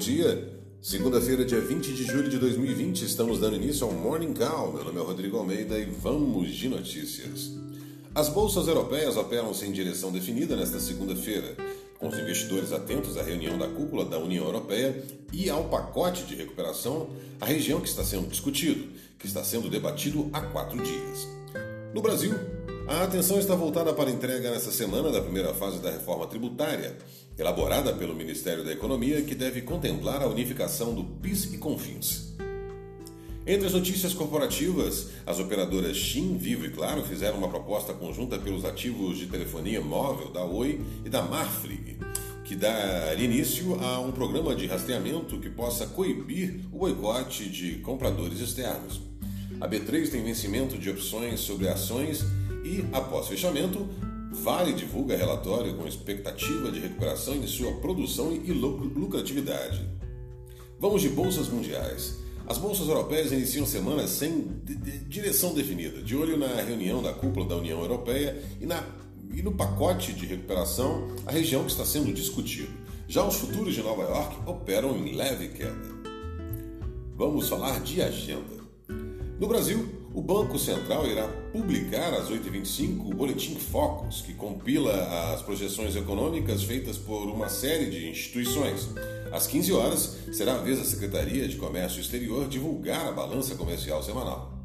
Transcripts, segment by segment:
dia. Segunda-feira, dia 20 de julho de 2020, estamos dando início ao Morning Call. Meu nome é Rodrigo Almeida e vamos de notícias. As bolsas europeias operam sem direção definida nesta segunda-feira, com os investidores atentos à reunião da cúpula da União Europeia e ao pacote de recuperação, a região que está sendo discutido, que está sendo debatido há quatro dias. No Brasil, a atenção está voltada para a entrega nesta semana da primeira fase da reforma tributária, elaborada pelo Ministério da Economia, que deve contemplar a unificação do PIS e CONFINS. Entre as notícias corporativas, as operadoras Xim, Vivo e Claro fizeram uma proposta conjunta pelos ativos de telefonia móvel da Oi e da Marfrig, que dá início a um programa de rastreamento que possa coibir o boicote de compradores externos. A B3 tem vencimento de opções sobre ações e, após fechamento, Vale divulga relatório com expectativa de recuperação de sua produção e lucratividade. Vamos de bolsas mundiais. As bolsas europeias iniciam semana sem direção definida, de olho na reunião da cúpula da União Europeia e, na, e no pacote de recuperação, a região que está sendo discutido. Já os futuros de Nova York operam em leve queda. Vamos falar de agenda. No Brasil, o Banco Central irá publicar às 8h25 o Boletim Focus, que compila as projeções econômicas feitas por uma série de instituições. Às 15 horas, será a vez da Secretaria de Comércio Exterior divulgar a balança comercial semanal.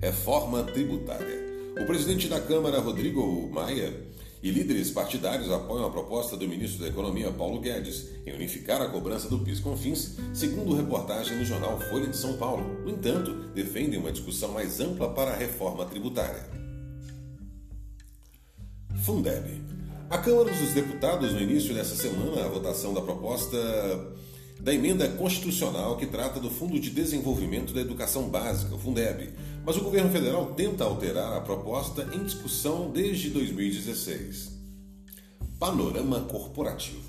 Reforma tributária. O presidente da Câmara, Rodrigo Maia, e líderes partidários apoiam a proposta do ministro da Economia, Paulo Guedes, em unificar a cobrança do PIS/COFINS, segundo reportagem no jornal Folha de São Paulo. No entanto, defendem uma discussão mais ampla para a reforma tributária. Fundeb. A Câmara dos Deputados, no início dessa semana, a votação da proposta da emenda constitucional que trata do Fundo de Desenvolvimento da Educação Básica, o Fundeb, mas o governo federal tenta alterar a proposta em discussão desde 2016. Panorama corporativo.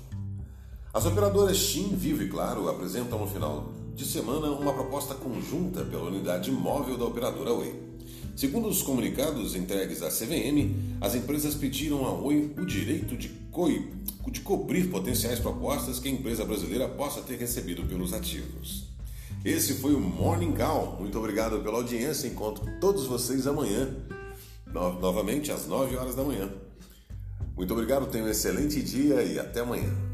As operadoras Xim, Vivo e Claro apresentam no final de semana uma proposta conjunta pela unidade móvel da operadora Oi. Segundo os comunicados entregues à CVM, as empresas pediram à Oi o direito de, co de cobrir potenciais propostas que a empresa brasileira possa ter recebido pelos ativos. Esse foi o Morning Call. Muito obrigado pela audiência. Encontro todos vocês amanhã, no novamente às 9 horas da manhã. Muito obrigado, tenha um excelente dia e até amanhã.